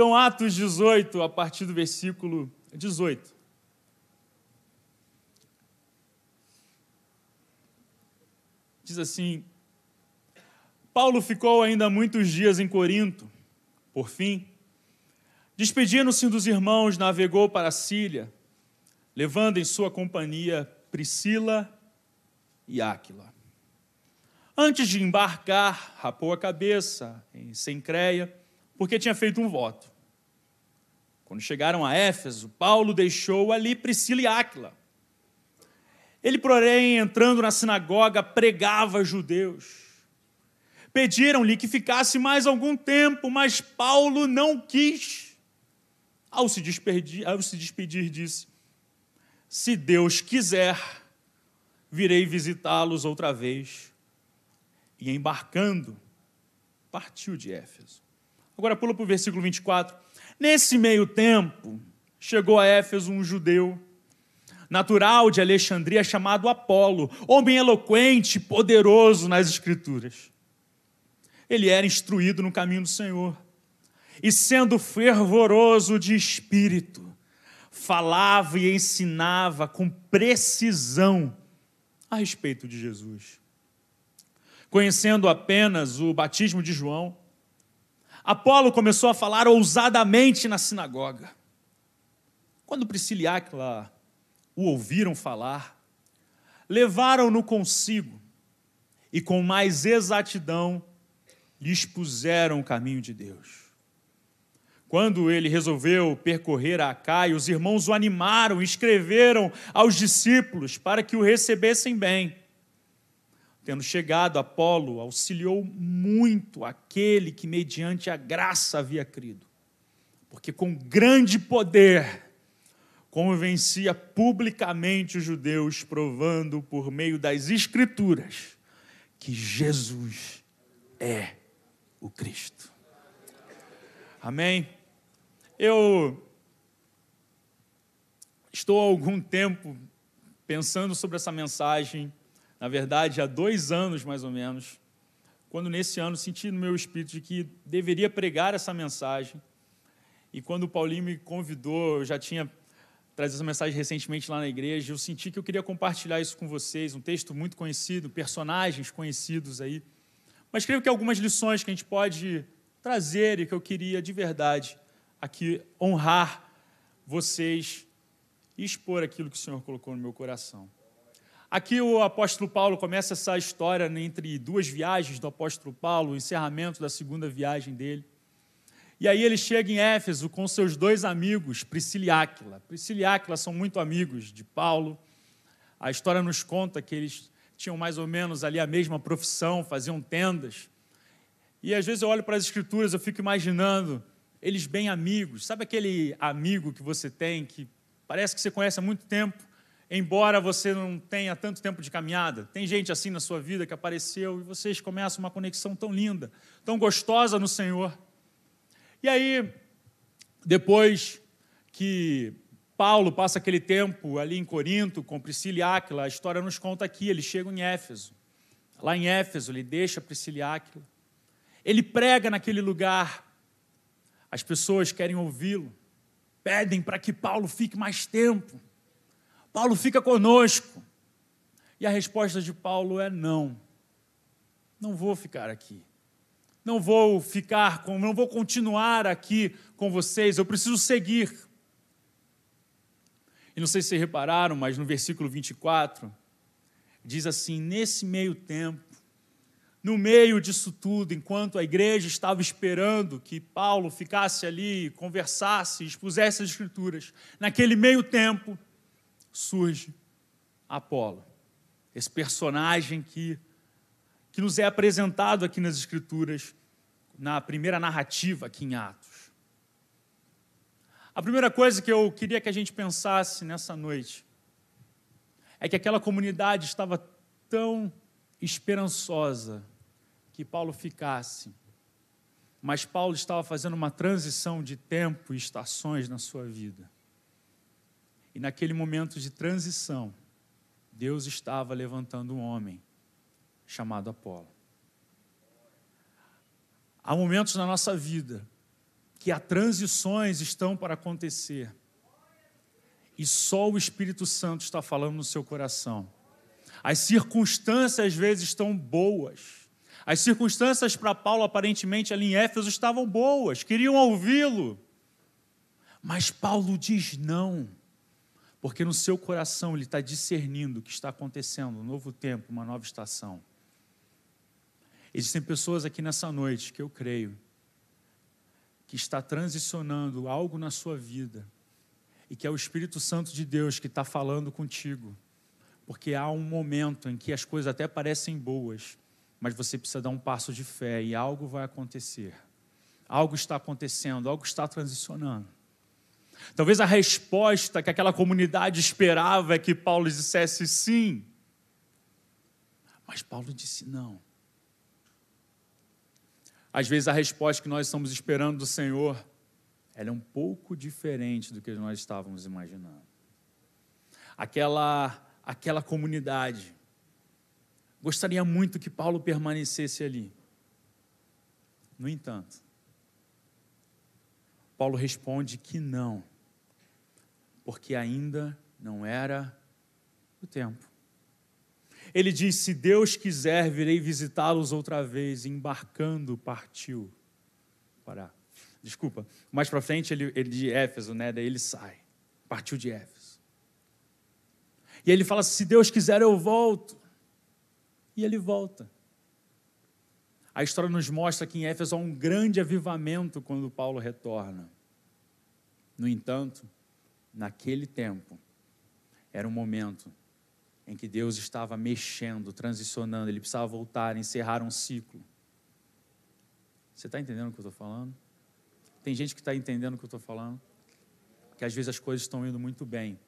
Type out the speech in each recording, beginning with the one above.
Então, Atos 18, a partir do versículo 18. Diz assim: Paulo ficou ainda muitos dias em Corinto. Por fim, despedindo-se dos irmãos, navegou para a Síria, levando em sua companhia Priscila e Áquila. Antes de embarcar, rapou a cabeça em Sencreia, porque tinha feito um voto. Quando chegaram a Éfeso, Paulo deixou ali Priscila e Áquila. Ele, porém, entrando na sinagoga, pregava judeus. Pediram-lhe que ficasse mais algum tempo, mas Paulo não quis. Ao se despedir, ao se despedir disse: Se Deus quiser, virei visitá-los outra vez. E embarcando, partiu de Éfeso. Agora pula para o versículo 24. Nesse meio tempo, chegou a Éfeso um judeu, natural de Alexandria, chamado Apolo, homem eloquente, poderoso nas Escrituras. Ele era instruído no caminho do Senhor, e sendo fervoroso de espírito, falava e ensinava com precisão a respeito de Jesus. Conhecendo apenas o batismo de João, Apolo começou a falar ousadamente na sinagoga. Quando Priscila e Aquila o ouviram falar, levaram-no consigo e com mais exatidão lhe expuseram o caminho de Deus. Quando ele resolveu percorrer a Caia, os irmãos o animaram e escreveram aos discípulos para que o recebessem bem. Tendo chegado, Apolo auxiliou muito aquele que, mediante a graça, havia crido, porque com grande poder convencia publicamente os judeus, provando por meio das Escrituras que Jesus é o Cristo. Amém? Eu estou há algum tempo pensando sobre essa mensagem, na verdade, há dois anos mais ou menos, quando nesse ano senti no meu espírito de que deveria pregar essa mensagem. E quando o Paulinho me convidou, eu já tinha trazido essa mensagem recentemente lá na igreja, eu senti que eu queria compartilhar isso com vocês, um texto muito conhecido, personagens conhecidos aí. Mas creio que algumas lições que a gente pode trazer e que eu queria de verdade aqui honrar vocês e expor aquilo que o Senhor colocou no meu coração. Aqui o apóstolo Paulo começa essa história entre duas viagens do apóstolo Paulo, o encerramento da segunda viagem dele. E aí ele chega em Éfeso com seus dois amigos, Priscila e Áquila. Priscila e Áquila são muito amigos de Paulo. A história nos conta que eles tinham mais ou menos ali a mesma profissão, faziam tendas. E às vezes eu olho para as escrituras, eu fico imaginando eles bem amigos. Sabe aquele amigo que você tem que parece que você conhece há muito tempo, embora você não tenha tanto tempo de caminhada? Tem gente assim na sua vida que apareceu e vocês começam uma conexão tão linda, tão gostosa no Senhor. E aí, depois que Paulo passa aquele tempo ali em Corinto com Priscila e Áquila, a história nos conta aqui, eles chegam em Éfeso. Lá em Éfeso, ele deixa Priscila e Áquila. Ele prega naquele lugar as pessoas querem ouvi-lo, pedem para que Paulo fique mais tempo. Paulo fica conosco. E a resposta de Paulo é não. Não vou ficar aqui. Não vou ficar com, não vou continuar aqui com vocês, eu preciso seguir. E não sei se repararam, mas no versículo 24 diz assim: nesse meio tempo, no meio disso tudo, enquanto a igreja estava esperando que Paulo ficasse ali, conversasse, expusesse as Escrituras, naquele meio tempo surge Apolo, esse personagem que, que nos é apresentado aqui nas Escrituras, na primeira narrativa aqui em Atos. A primeira coisa que eu queria que a gente pensasse nessa noite é que aquela comunidade estava tão esperançosa que Paulo ficasse. Mas Paulo estava fazendo uma transição de tempo e estações na sua vida. E naquele momento de transição, Deus estava levantando um homem chamado Apolo. Há momentos na nossa vida que há transições estão para acontecer. E só o Espírito Santo está falando no seu coração. As circunstâncias às vezes estão boas. As circunstâncias para Paulo, aparentemente, ali em Éfeso, estavam boas, queriam ouvi-lo. Mas Paulo diz não, porque no seu coração ele está discernindo o que está acontecendo, um novo tempo, uma nova estação. Existem pessoas aqui nessa noite que eu creio que está transicionando algo na sua vida e que é o Espírito Santo de Deus que está falando contigo, porque há um momento em que as coisas até parecem boas, mas você precisa dar um passo de fé e algo vai acontecer. Algo está acontecendo, algo está transicionando. Talvez a resposta que aquela comunidade esperava é que Paulo dissesse sim. Mas Paulo disse não. Às vezes a resposta que nós estamos esperando do Senhor, ela é um pouco diferente do que nós estávamos imaginando. Aquela aquela comunidade gostaria muito que Paulo permanecesse ali. No entanto, Paulo responde que não, porque ainda não era o tempo. Ele diz: Se Deus quiser, virei visitá-los outra vez. Embarcando, partiu. Para. Desculpa, mais para frente ele, ele de Éfeso, né? Daí ele sai. Partiu de Éfeso. E ele fala: Se Deus quiser, eu volto. E ele volta. A história nos mostra que em Éfeso há um grande avivamento quando Paulo retorna. No entanto, naquele tempo, era um momento em que Deus estava mexendo, transicionando, ele precisava voltar, encerrar um ciclo. Você está entendendo o que eu estou falando? Tem gente que está entendendo o que eu estou falando? Que às vezes as coisas estão indo muito bem,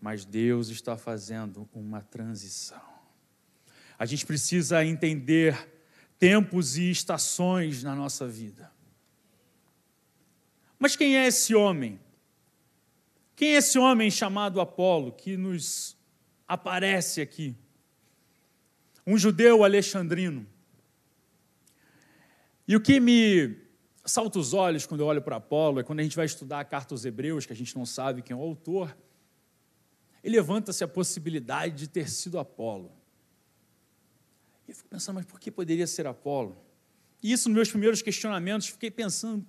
mas Deus está fazendo uma transição. A gente precisa entender tempos e estações na nossa vida. Mas quem é esse homem? Quem é esse homem chamado Apolo que nos aparece aqui. Um judeu alexandrino. E o que me salta os olhos quando eu olho para Apolo é quando a gente vai estudar a carta aos Hebreus, que a gente não sabe quem é o autor, e levanta-se a possibilidade de ter sido Apolo. E eu fico pensando, mas por que poderia ser Apolo? E isso, nos meus primeiros questionamentos, fiquei pensando,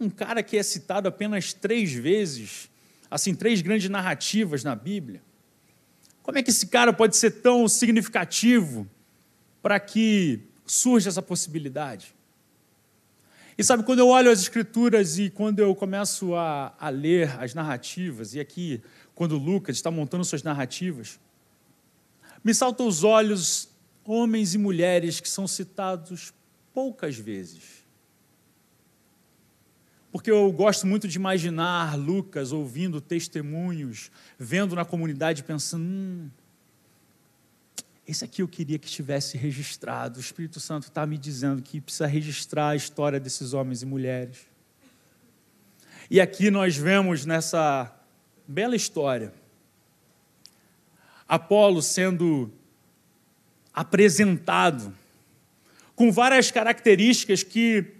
um cara que é citado apenas três vezes, assim, três grandes narrativas na Bíblia, como é que esse cara pode ser tão significativo para que surja essa possibilidade? E sabe, quando eu olho as escrituras e quando eu começo a, a ler as narrativas, e aqui, quando Lucas está montando suas narrativas, me saltam os olhos homens e mulheres que são citados poucas vezes porque eu gosto muito de imaginar Lucas ouvindo testemunhos, vendo na comunidade, pensando: hum, esse aqui eu queria que estivesse registrado. O Espírito Santo está me dizendo que precisa registrar a história desses homens e mulheres. E aqui nós vemos nessa bela história Apolo sendo apresentado com várias características que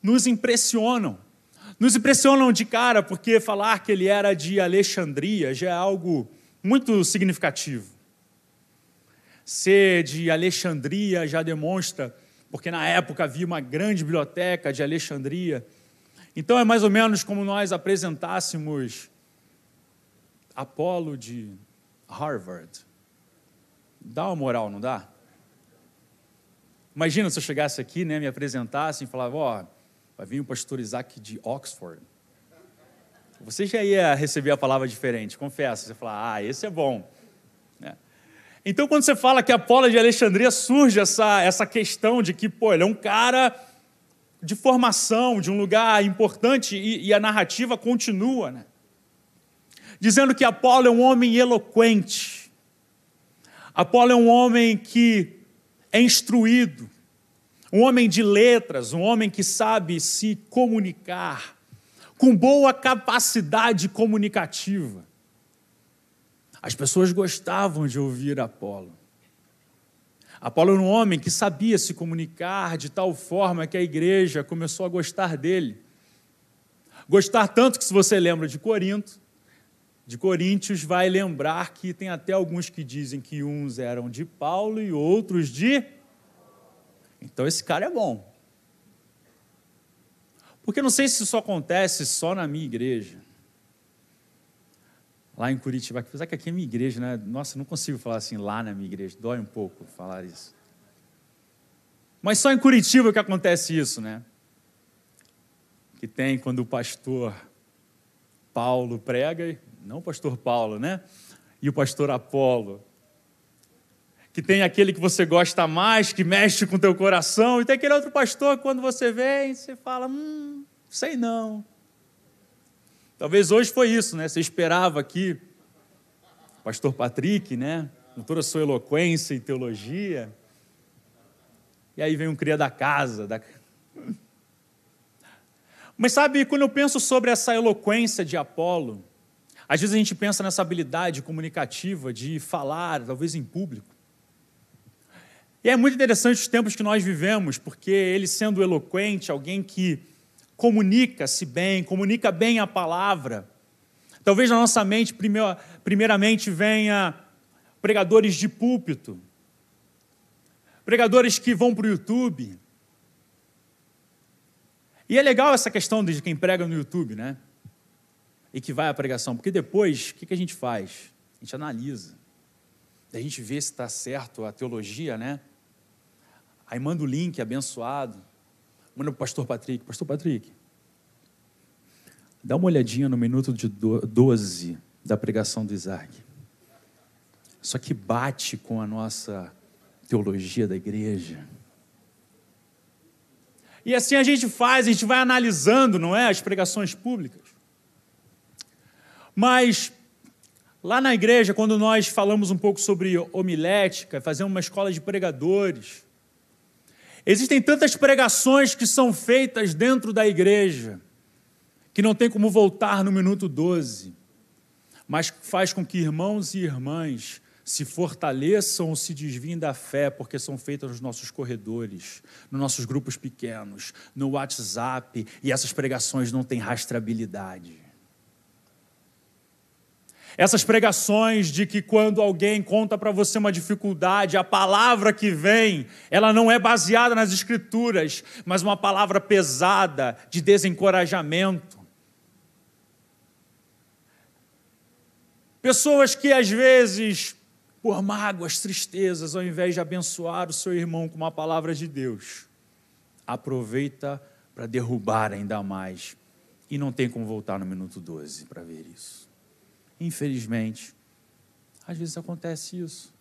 nos impressionam nos impressionam de cara, porque falar que ele era de Alexandria já é algo muito significativo. Ser de Alexandria já demonstra, porque na época havia uma grande biblioteca de Alexandria. Então é mais ou menos como nós apresentássemos Apolo de Harvard. Dá uma moral, não dá? Imagina se eu chegasse aqui, né, me apresentasse e falava, ó, oh, vai vir o pastor Isaac de Oxford. Você já ia receber a palavra diferente, confesso. Você fala, ah, esse é bom. Né? Então, quando você fala que Apolo de Alexandria, surge essa, essa questão de que, pô, ele é um cara de formação, de um lugar importante, e, e a narrativa continua, né? Dizendo que Apolo é um homem eloquente. Apolo é um homem que é instruído, um homem de letras, um homem que sabe se comunicar, com boa capacidade comunicativa. As pessoas gostavam de ouvir Apolo. Apolo era um homem que sabia se comunicar de tal forma que a igreja começou a gostar dele. Gostar tanto que, se você lembra de Corinto, de Coríntios, vai lembrar que tem até alguns que dizem que uns eram de Paulo e outros de. Então esse cara é bom. Porque não sei se isso acontece só na minha igreja. Lá em Curitiba, apesar que aqui é minha igreja, né? Nossa, não consigo falar assim lá na minha igreja, dói um pouco falar isso. Mas só em Curitiba que acontece isso, né? Que tem quando o pastor Paulo prega, não o pastor Paulo, né? E o pastor Apolo. Que tem aquele que você gosta mais, que mexe com o teu coração, e tem aquele outro pastor que quando você vem, você fala, hum, sei não. Talvez hoje foi isso, né? Você esperava aqui, pastor Patrick, né? Com toda a sua eloquência e teologia. E aí vem um cria da casa. Da... Mas sabe, quando eu penso sobre essa eloquência de Apolo, às vezes a gente pensa nessa habilidade comunicativa de falar, talvez em público. E é muito interessante os tempos que nós vivemos, porque ele sendo eloquente, alguém que comunica-se bem, comunica bem a palavra. Talvez na nossa mente, primeiramente, venha pregadores de púlpito, pregadores que vão para o YouTube. E é legal essa questão de quem prega no YouTube, né? E que vai à pregação, porque depois, o que a gente faz? A gente analisa. A gente vê se está certo a teologia, né? Aí manda o link abençoado. Manda para o pastor Patrick. Pastor Patrick, dá uma olhadinha no minuto de 12 da pregação do Isaac. Só que bate com a nossa teologia da igreja. E assim a gente faz, a gente vai analisando, não é, as pregações públicas. Mas lá na igreja, quando nós falamos um pouco sobre homilética, fazemos uma escola de pregadores, existem tantas pregações que são feitas dentro da igreja, que não tem como voltar no minuto 12, mas faz com que irmãos e irmãs se fortaleçam ou se desviem da fé, porque são feitas nos nossos corredores, nos nossos grupos pequenos, no WhatsApp, e essas pregações não têm rastreabilidade. Essas pregações de que quando alguém conta para você uma dificuldade, a palavra que vem, ela não é baseada nas escrituras, mas uma palavra pesada de desencorajamento. Pessoas que às vezes por mágoas, tristezas, ao invés de abençoar o seu irmão com uma palavra de Deus, aproveita para derrubar ainda mais. E não tem como voltar no minuto 12 para ver isso. Infelizmente, às vezes acontece isso.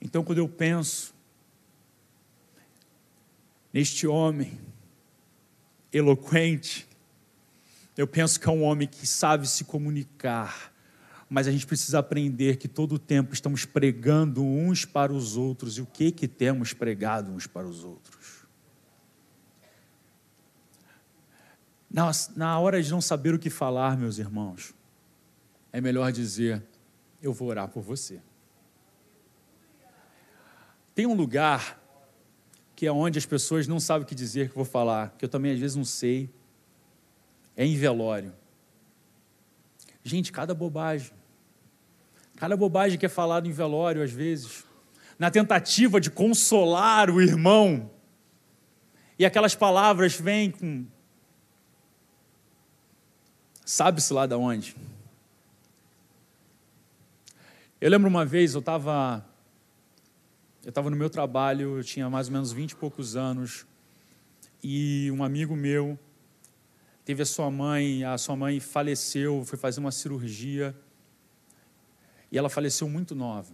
Então, quando eu penso neste homem eloquente, eu penso que é um homem que sabe se comunicar, mas a gente precisa aprender que todo o tempo estamos pregando uns para os outros e o que que temos pregado uns para os outros. Na, na hora de não saber o que falar, meus irmãos, é melhor dizer: Eu vou orar por você. Tem um lugar que é onde as pessoas não sabem o que dizer, que vou falar, que eu também às vezes não sei. É em velório. Gente, cada bobagem. Cada bobagem que é falado em velório, às vezes, na tentativa de consolar o irmão. E aquelas palavras vêm com. Sabe-se lá de onde. Eu lembro uma vez, eu estava. Eu estava no meu trabalho, eu tinha mais ou menos vinte e poucos anos, e um amigo meu teve a sua mãe, a sua mãe faleceu, foi fazer uma cirurgia e ela faleceu muito nova.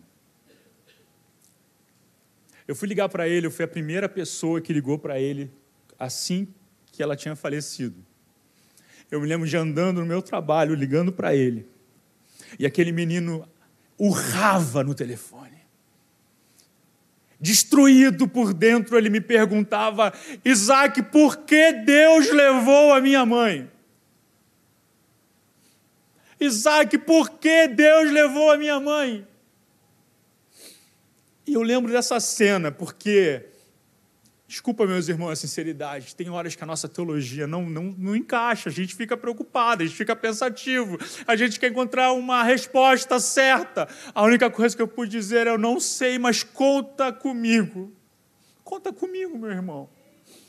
Eu fui ligar para ele, eu fui a primeira pessoa que ligou para ele assim que ela tinha falecido. Eu me lembro de andando no meu trabalho, ligando para ele. E aquele menino urrava no telefone. Destruído por dentro, ele me perguntava: Isaac, por que Deus levou a minha mãe? Isaac, por que Deus levou a minha mãe? E eu lembro dessa cena, porque Desculpa, meus irmãos, a sinceridade. Tem horas que a nossa teologia não, não, não encaixa, a gente fica preocupado, a gente fica pensativo, a gente quer encontrar uma resposta certa. A única coisa que eu pude dizer é: eu não sei, mas conta comigo. Conta comigo, meu irmão.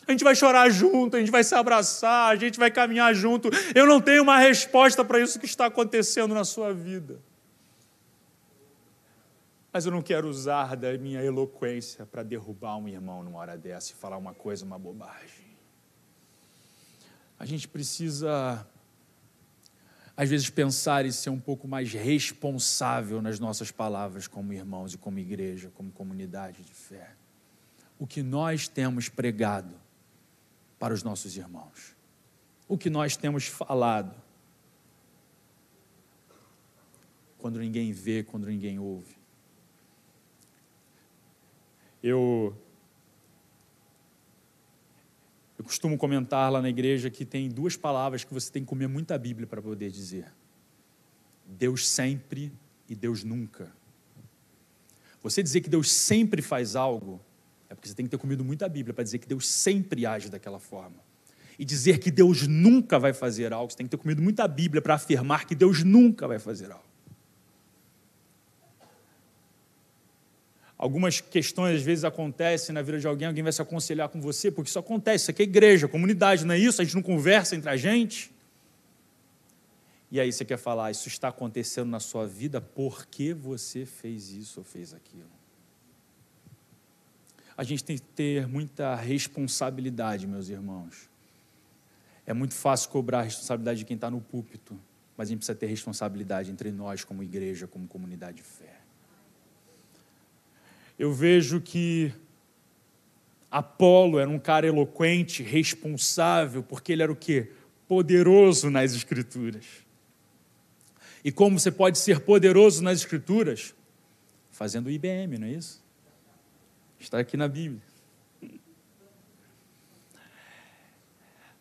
A gente vai chorar junto, a gente vai se abraçar, a gente vai caminhar junto. Eu não tenho uma resposta para isso que está acontecendo na sua vida mas eu não quero usar da minha eloquência para derrubar um irmão numa hora dessa e falar uma coisa, uma bobagem. A gente precisa, às vezes, pensar e ser um pouco mais responsável nas nossas palavras como irmãos e como igreja, como comunidade de fé. O que nós temos pregado para os nossos irmãos, o que nós temos falado, quando ninguém vê, quando ninguém ouve. Eu, eu costumo comentar lá na igreja que tem duas palavras que você tem que comer muita Bíblia para poder dizer: Deus sempre e Deus nunca. Você dizer que Deus sempre faz algo, é porque você tem que ter comido muita Bíblia para dizer que Deus sempre age daquela forma. E dizer que Deus nunca vai fazer algo, você tem que ter comido muita Bíblia para afirmar que Deus nunca vai fazer algo. Algumas questões às vezes acontecem na vida de alguém, alguém vai se aconselhar com você, porque isso acontece, isso aqui é igreja, comunidade, não é isso? A gente não conversa entre a gente. E aí você quer falar, isso está acontecendo na sua vida porque você fez isso ou fez aquilo. A gente tem que ter muita responsabilidade, meus irmãos. É muito fácil cobrar a responsabilidade de quem está no púlpito, mas a gente precisa ter responsabilidade entre nós, como igreja, como comunidade de fé eu vejo que Apolo era um cara eloquente, responsável, porque ele era o quê? Poderoso nas Escrituras. E como você pode ser poderoso nas Escrituras? Fazendo IBM, não é isso? Está aqui na Bíblia.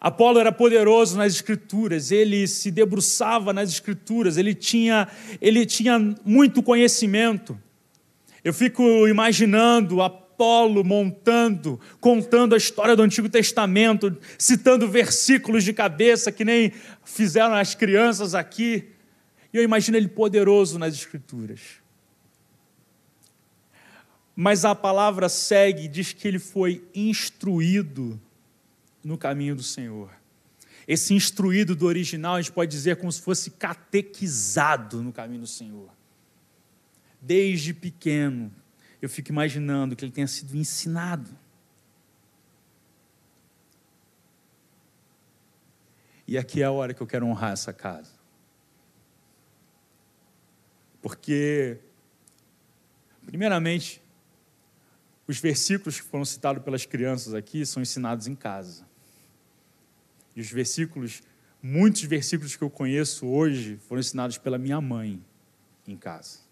Apolo era poderoso nas escrituras, ele se debruçava nas escrituras, ele tinha, ele tinha muito conhecimento. Eu fico imaginando Apolo montando, contando a história do Antigo Testamento, citando versículos de cabeça que nem fizeram as crianças aqui. E eu imagino ele poderoso nas Escrituras. Mas a palavra segue, diz que ele foi instruído no caminho do Senhor. Esse instruído do original, a gente pode dizer como se fosse catequizado no caminho do Senhor desde pequeno, eu fico imaginando que ele tenha sido ensinado. E aqui é a hora que eu quero honrar essa casa. Porque, primeiramente, os versículos que foram citados pelas crianças aqui são ensinados em casa. E os versículos, muitos versículos que eu conheço hoje, foram ensinados pela minha mãe em casa.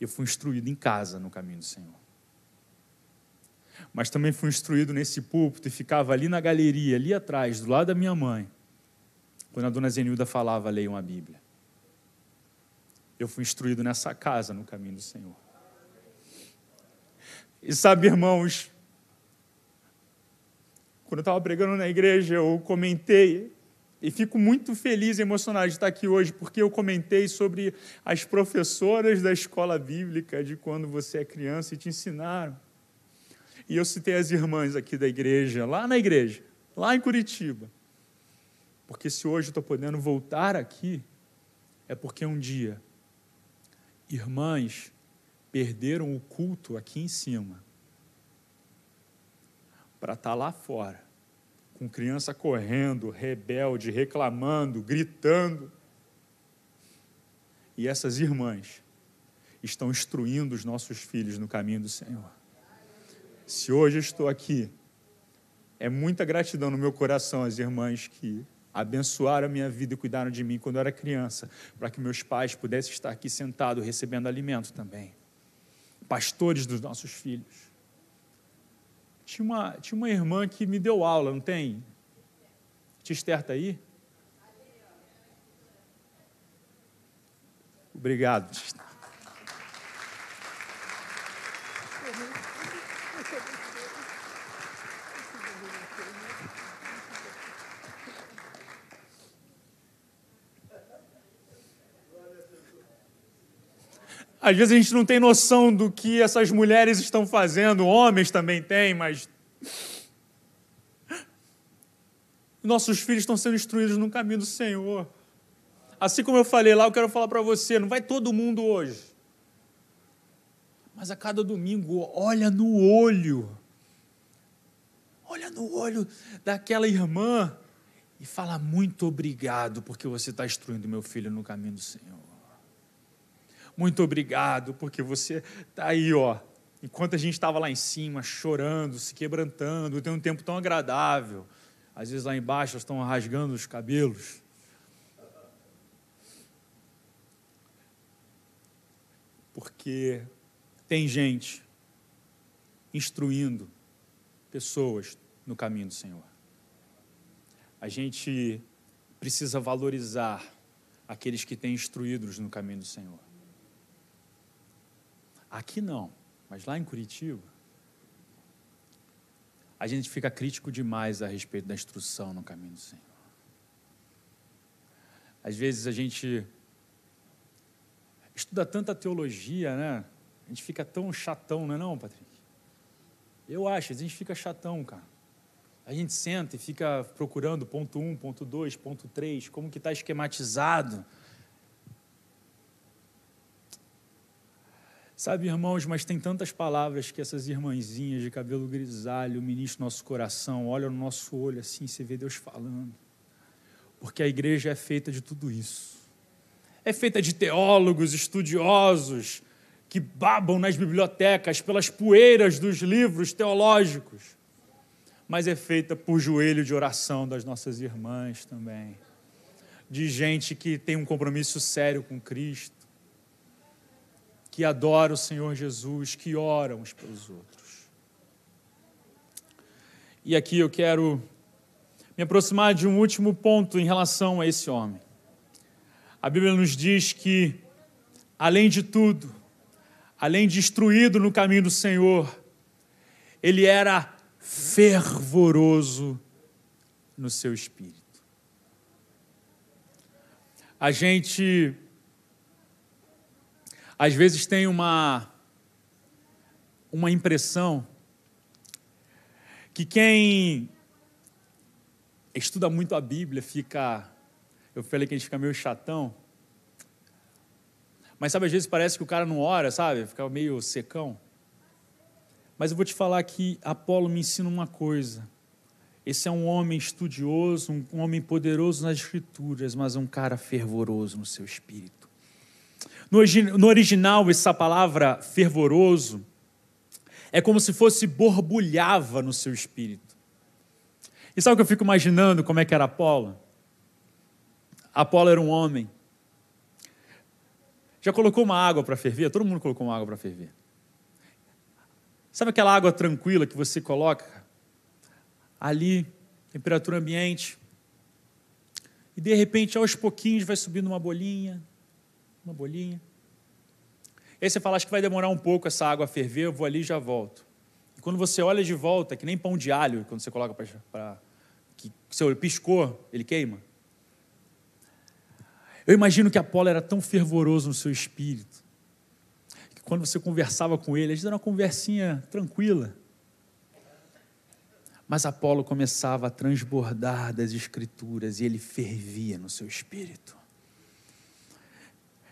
Eu fui instruído em casa no caminho do Senhor. Mas também fui instruído nesse púlpito e ficava ali na galeria, ali atrás, do lado da minha mãe, quando a dona Zenilda falava, leiam a Bíblia. Eu fui instruído nessa casa no caminho do Senhor. E sabe, irmãos, quando eu estava pregando na igreja, eu comentei e fico muito feliz e emocionado de estar aqui hoje, porque eu comentei sobre as professoras da escola bíblica de quando você é criança e te ensinaram. E eu citei as irmãs aqui da igreja, lá na igreja, lá em Curitiba. Porque se hoje eu estou podendo voltar aqui, é porque um dia irmãs perderam o culto aqui em cima para estar tá lá fora com criança correndo, rebelde, reclamando, gritando. E essas irmãs estão instruindo os nossos filhos no caminho do Senhor. Se hoje estou aqui, é muita gratidão no meu coração às irmãs que abençoaram a minha vida e cuidaram de mim quando eu era criança, para que meus pais pudessem estar aqui sentados recebendo alimento também. Pastores dos nossos filhos. Tinha uma, tinha uma irmã que me deu aula, não tem? Tia Esther está aí? Obrigado. Às vezes a gente não tem noção do que essas mulheres estão fazendo, homens também têm, mas. Nossos filhos estão sendo instruídos no caminho do Senhor. Assim como eu falei lá, eu quero falar para você: não vai todo mundo hoje. Mas a cada domingo, olha no olho. Olha no olho daquela irmã e fala muito obrigado porque você está instruindo meu filho no caminho do Senhor. Muito obrigado porque você está aí, ó. Enquanto a gente estava lá em cima, chorando, se quebrantando, tem um tempo tão agradável. Às vezes lá embaixo estão rasgando os cabelos. Porque tem gente instruindo pessoas no caminho do Senhor. A gente precisa valorizar aqueles que têm instruídos no caminho do Senhor. Aqui não, mas lá em Curitiba, a gente fica crítico demais a respeito da instrução no caminho do Senhor. Às vezes a gente estuda tanta teologia, né? A gente fica tão chatão, não é não, Patrick? Eu acho, a gente fica chatão, cara. A gente senta e fica procurando ponto 1, um, ponto 2, ponto 3, como que está esquematizado. Sabe, irmãos, mas tem tantas palavras que essas irmãzinhas de cabelo grisalho ministram no nosso coração, olham no nosso olho assim, você vê Deus falando. Porque a igreja é feita de tudo isso. É feita de teólogos, estudiosos, que babam nas bibliotecas pelas poeiras dos livros teológicos mas é feita por joelho de oração das nossas irmãs também, de gente que tem um compromisso sério com Cristo, que adora o Senhor Jesus, que ora uns pelos outros. E aqui eu quero me aproximar de um último ponto em relação a esse homem. A Bíblia nos diz que, além de tudo, além de instruído no caminho do Senhor, ele era fervoroso no seu espírito. A gente às vezes tem uma uma impressão que quem estuda muito a Bíblia fica eu falei que a gente fica meio chatão. Mas sabe, às vezes parece que o cara não ora, sabe? Fica meio secão. Mas eu vou te falar que Apolo me ensina uma coisa. Esse é um homem estudioso, um homem poderoso nas escrituras, mas um cara fervoroso no seu espírito. No, no original, essa palavra fervoroso é como se fosse borbulhava no seu espírito. E sabe o que eu fico imaginando como é que era Apolo? Apolo era um homem. Já colocou uma água para ferver? Todo mundo colocou uma água para ferver. Sabe aquela água tranquila que você coloca ali, temperatura ambiente, e de repente, aos pouquinhos, vai subindo uma bolinha, uma bolinha. E aí você fala, acho que vai demorar um pouco essa água ferver, eu vou ali e já volto. E quando você olha de volta, que nem pão de alho, quando você coloca para. que seu piscou, ele queima. Eu imagino que Apolo era tão fervoroso no seu espírito, quando você conversava com ele, a gente era uma conversinha tranquila. Mas Apolo começava a transbordar das escrituras e ele fervia no seu espírito.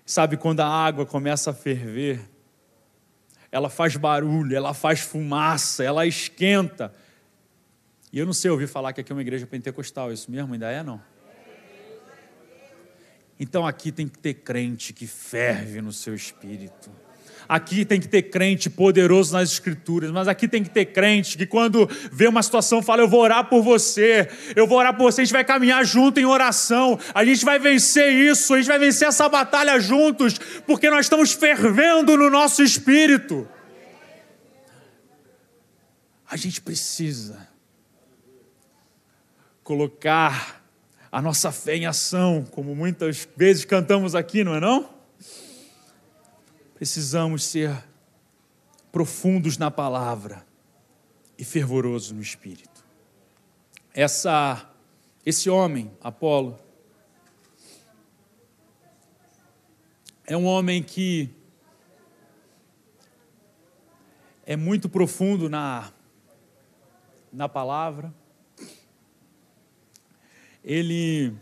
Sabe quando a água começa a ferver, ela faz barulho, ela faz fumaça, ela esquenta. E eu não sei ouvir falar que aqui é uma igreja pentecostal, isso mesmo ainda é não? Então aqui tem que ter crente que ferve no seu espírito Aqui tem que ter crente poderoso nas escrituras, mas aqui tem que ter crente que quando vê uma situação fala: Eu vou orar por você, eu vou orar por você, a gente vai caminhar junto em oração, a gente vai vencer isso, a gente vai vencer essa batalha juntos, porque nós estamos fervendo no nosso espírito. A gente precisa colocar a nossa fé em ação, como muitas vezes cantamos aqui, não é não? Precisamos ser profundos na palavra e fervorosos no espírito. Essa, esse homem, Apolo, é um homem que é muito profundo na, na palavra. Ele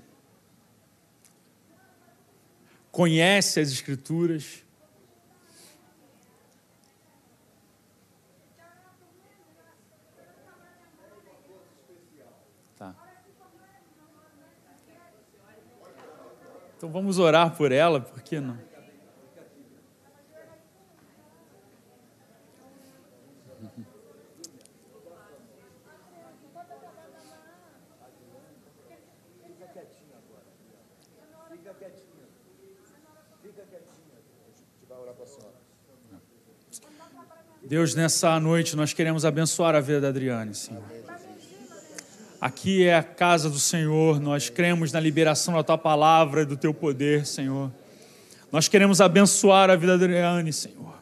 conhece as Escrituras. Então vamos orar por ela, por que não? Deus, nessa noite nós queremos abençoar a vida da Adriane, Senhor. Aqui é a casa do Senhor, nós cremos na liberação da tua palavra e do teu poder, Senhor. Nós queremos abençoar a vida da Adriane, Senhor.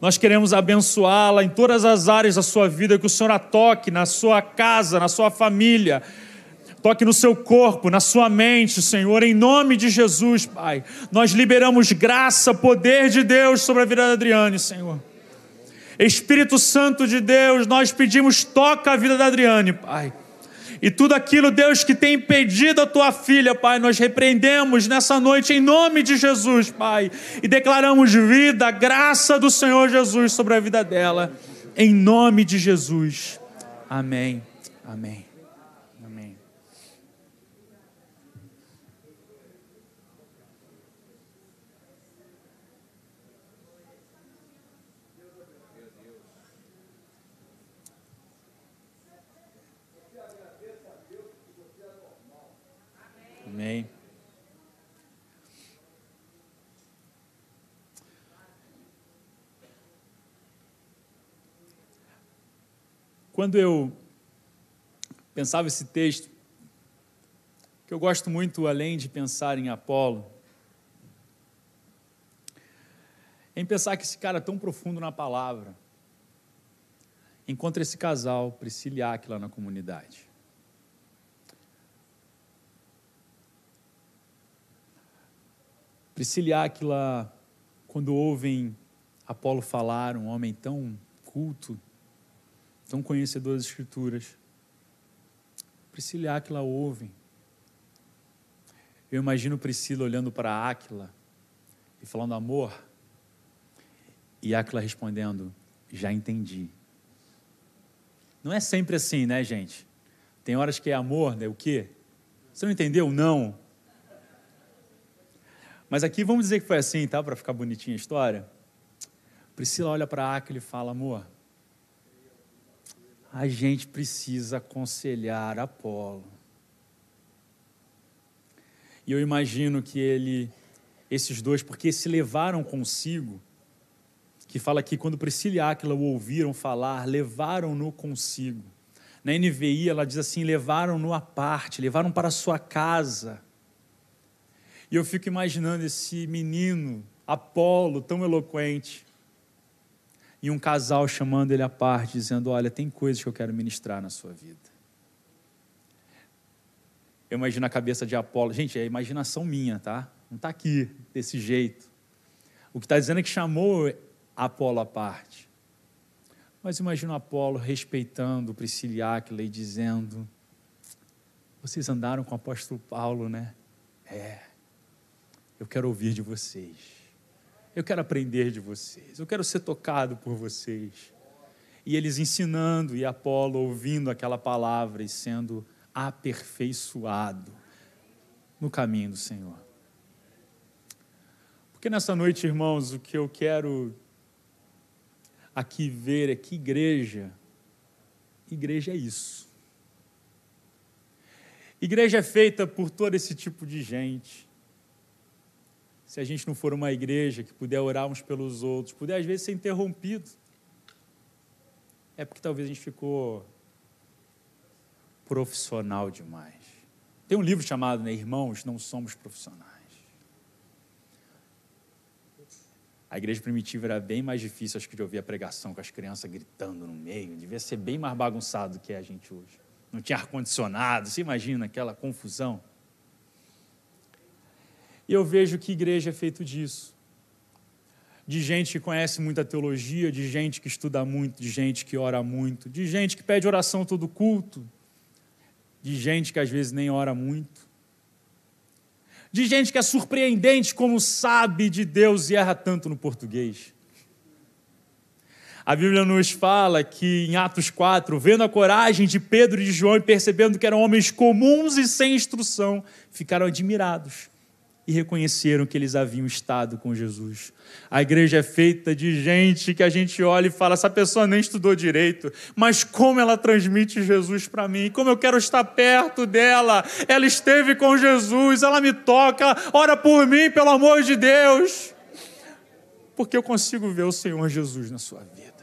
Nós queremos abençoá-la em todas as áreas da sua vida, que o Senhor a toque na sua casa, na sua família, toque no seu corpo, na sua mente, Senhor, em nome de Jesus, Pai. Nós liberamos graça, poder de Deus sobre a vida da Adriane, Senhor. Espírito Santo de Deus, nós pedimos, toca a vida da Adriane, Pai. E tudo aquilo, Deus, que tem impedido a tua filha, Pai, nós repreendemos nessa noite em nome de Jesus, Pai. E declaramos vida, graça do Senhor Jesus sobre a vida dela, em nome de Jesus. Amém. Amém. Amém. Quando eu pensava esse texto, que eu gosto muito, além de pensar em Apolo, em pensar que esse cara é tão profundo na palavra encontra esse casal, Priscila e Aquila, na comunidade. Priscila e Áquila, quando ouvem Apolo falar, um homem tão culto, tão conhecedor das Escrituras, Priscila e Áquila ouvem. Eu imagino Priscila olhando para Áquila e falando amor, e Áquila respondendo: Já entendi. Não é sempre assim, né, gente? Tem horas que é amor, né? O quê? Você não entendeu? Não. Mas aqui vamos dizer que foi assim, tá? Para ficar bonitinha a história. Priscila olha para Aquila e fala: amor, a gente precisa aconselhar Apolo. E eu imagino que ele, esses dois, porque se levaram consigo, que fala que quando Priscila e Aquila o ouviram falar, levaram-no consigo. Na NVI ela diz assim: levaram-no à parte, levaram para sua casa. E eu fico imaginando esse menino, Apolo, tão eloquente, e um casal chamando ele à parte, dizendo: Olha, tem coisas que eu quero ministrar na sua vida. Eu imagino a cabeça de Apolo. Gente, é imaginação minha, tá? Não está aqui desse jeito. O que está dizendo é que chamou Apolo à parte. Mas imagino Apolo respeitando Priscila Áquila e dizendo: Vocês andaram com o apóstolo Paulo, né? É. Eu quero ouvir de vocês. Eu quero aprender de vocês. Eu quero ser tocado por vocês. E eles ensinando e Apolo ouvindo aquela palavra e sendo aperfeiçoado no caminho do Senhor. Porque nessa noite, irmãos, o que eu quero aqui ver é que igreja, igreja é isso. Igreja é feita por todo esse tipo de gente se a gente não for uma igreja que puder orar uns pelos outros, puder às vezes ser interrompido, é porque talvez a gente ficou profissional demais. Tem um livro chamado né, Irmãos, Não Somos Profissionais. A igreja primitiva era bem mais difícil, acho que, de ouvir a pregação com as crianças gritando no meio. Devia ser bem mais bagunçado do que é a gente hoje. Não tinha ar-condicionado, você imagina aquela confusão. E eu vejo que igreja é feito disso. de gente que conhece muita teologia, de gente que estuda muito, de gente que ora muito, de gente que pede oração todo culto, de gente que às vezes nem ora muito, de gente que é surpreendente como sabe de Deus e erra tanto no português. A Bíblia nos fala que em Atos 4, vendo a coragem de Pedro e de João e percebendo que eram homens comuns e sem instrução, ficaram admirados e reconheceram que eles haviam estado com Jesus. A igreja é feita de gente que a gente olha e fala: essa pessoa nem estudou direito, mas como ela transmite Jesus para mim, como eu quero estar perto dela. Ela esteve com Jesus, ela me toca, ora por mim, pelo amor de Deus. Porque eu consigo ver o Senhor Jesus na sua vida.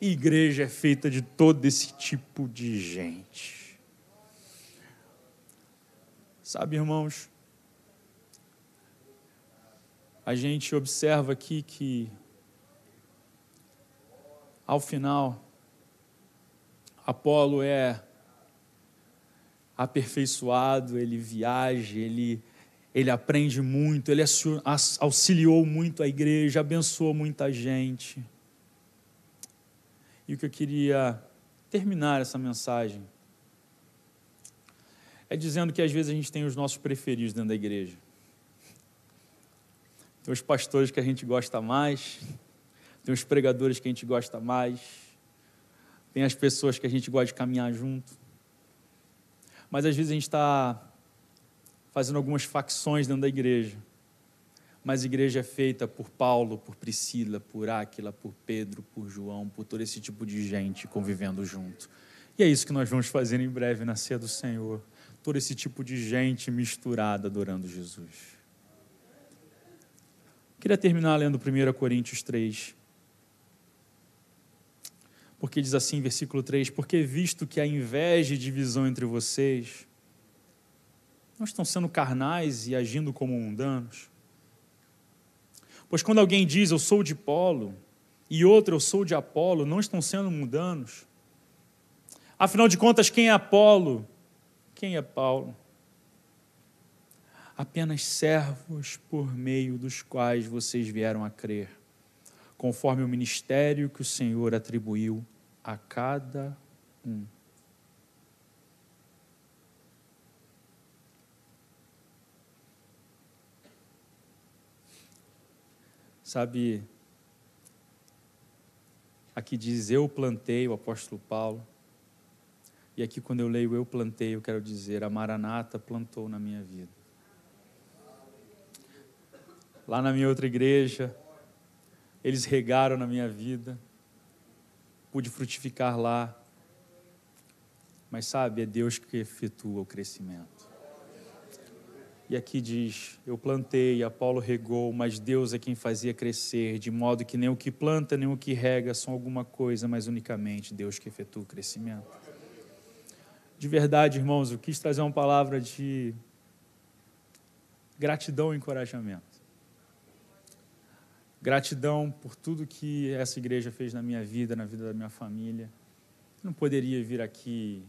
E igreja é feita de todo esse tipo de gente. Sabe, irmãos, a gente observa aqui que, ao final, Apolo é aperfeiçoado, ele viaja, ele, ele aprende muito, ele auxiliou muito a igreja, abençoou muita gente. E o que eu queria terminar essa mensagem é dizendo que às vezes a gente tem os nossos preferidos dentro da igreja. Tem os pastores que a gente gosta mais, tem os pregadores que a gente gosta mais, tem as pessoas que a gente gosta de caminhar junto. Mas às vezes a gente está fazendo algumas facções dentro da igreja mas a igreja é feita por Paulo, por Priscila, por Áquila, por Pedro, por João, por todo esse tipo de gente convivendo junto. E é isso que nós vamos fazer em breve na ceia do Senhor. Todo esse tipo de gente misturada adorando Jesus. Queria terminar lendo 1 Coríntios 3. Porque diz assim, versículo 3: Porque visto que há inveja e divisão entre vocês, não estão sendo carnais e agindo como mundanos Pois quando alguém diz eu sou de Polo e outro eu sou de Apolo, não estão sendo mundanos. Afinal de contas, quem é Apolo? Quem é Paulo? Apenas servos por meio dos quais vocês vieram a crer, conforme o ministério que o Senhor atribuiu a cada um. Sabe, aqui diz eu plantei, o apóstolo Paulo. E aqui, quando eu leio eu plantei, eu quero dizer a Maranata plantou na minha vida. Lá na minha outra igreja, eles regaram na minha vida, pude frutificar lá. Mas sabe, é Deus que efetua o crescimento. E aqui diz: Eu plantei, Apolo regou, mas Deus é quem fazia crescer, de modo que nem o que planta, nem o que rega são alguma coisa, mas unicamente Deus que efetua o crescimento. De verdade, irmãos, eu quis trazer uma palavra de gratidão e encorajamento. Gratidão por tudo que essa igreja fez na minha vida, na vida da minha família. Eu não poderia vir aqui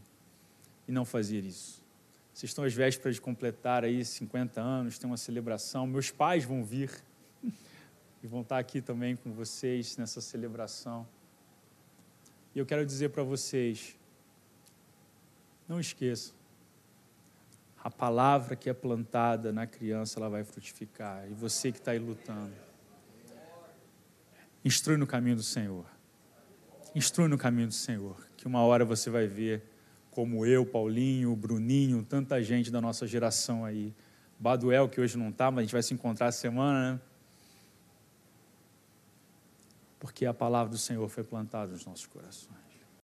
e não fazer isso. Vocês estão às vésperas de completar aí 50 anos, tem uma celebração. Meus pais vão vir e vão estar aqui também com vocês nessa celebração. E eu quero dizer para vocês, não esqueçam, a palavra que é plantada na criança, ela vai frutificar. E você que está aí lutando, instrui no caminho do Senhor. Instrui no caminho do Senhor, que uma hora você vai ver como eu, Paulinho, Bruninho, tanta gente da nossa geração aí. Baduel, que hoje não está, mas a gente vai se encontrar semana, né? Porque a palavra do Senhor foi plantada nos nossos corações.